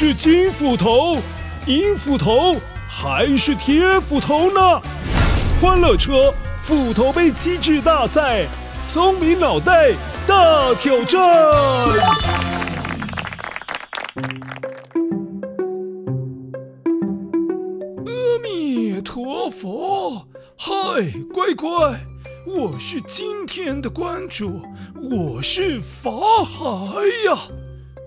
是金斧头、银斧头还是铁斧头呢？欢乐车斧头杯机制大赛，聪明脑袋大挑战。阿弥陀佛，嗨，乖乖，我是今天的关主，我是法海呀。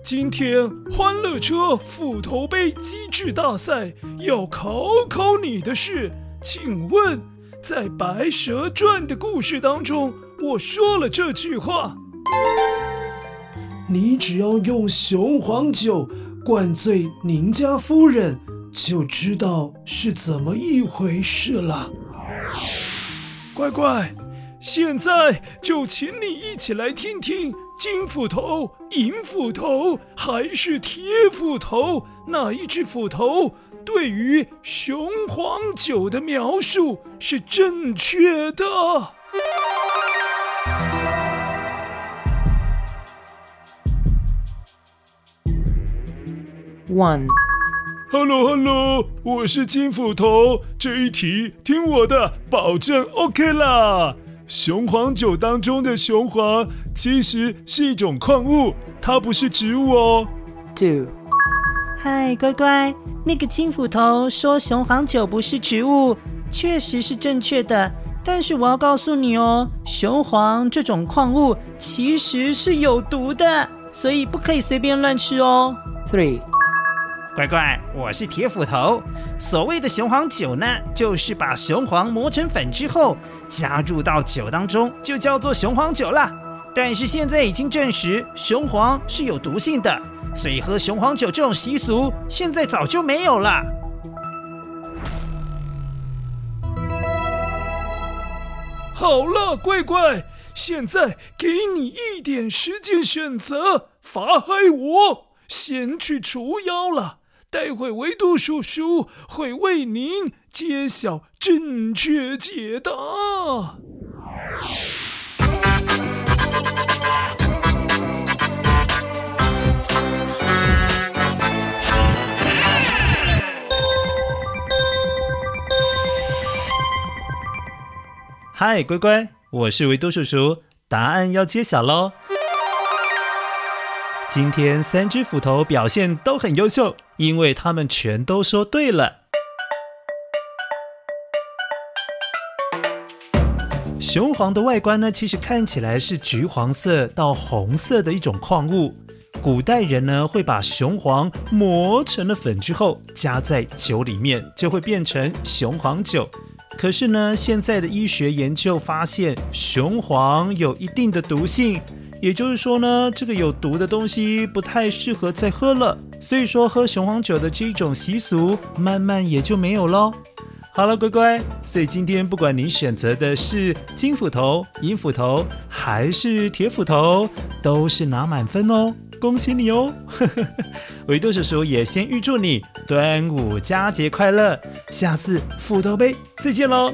今天欢乐车斧头杯机智大赛要考考你的是，请问在《白蛇传》的故事当中，我说了这句话：你只要用雄黄酒灌醉宁家夫人，就知道是怎么一回事了。乖乖，现在就请你一起来听听。金斧头、银斧头还是铁斧头？哪一只斧头对于雄黄酒的描述是正确的？One，Hello，Hello，我是金斧头，这一题听我的，保证 OK 啦。雄黄酒当中的雄黄其实是一种矿物，它不是植物哦。Two，嗨，乖乖，那个金斧头说雄黄酒不是植物，确实是正确的。但是我要告诉你哦，雄黄这种矿物其实是有毒的，所以不可以随便乱吃哦。Three。乖乖，我是铁斧头。所谓的雄黄酒呢，就是把雄黄磨成粉之后，加入到酒当中，就叫做雄黄酒了。但是现在已经证实雄黄是有毒性的，所以喝雄黄酒这种习俗现在早就没有了。好了，乖乖，现在给你一点时间选择，法海我先去除妖了。待会维多叔叔会为您揭晓正确解答。嗨，乖乖，我是维多叔叔，答案要揭晓喽。今天三只斧头表现都很优秀，因为他们全都说对了。雄黄的外观呢，其实看起来是橘黄色到红色的一种矿物。古代人呢，会把雄黄磨成了粉之后，加在酒里面，就会变成雄黄酒。可是呢，现在的医学研究发现，雄黄有一定的毒性。也就是说呢，这个有毒的东西不太适合再喝了，所以说喝雄黄酒的这种习俗慢慢也就没有喽。好了，乖乖，所以今天不管你选择的是金斧头、银斧头还是铁斧头，都是拿满分哦，恭喜你哦！维多叔叔也先预祝你端午佳节快乐，下次斧头杯再见喽。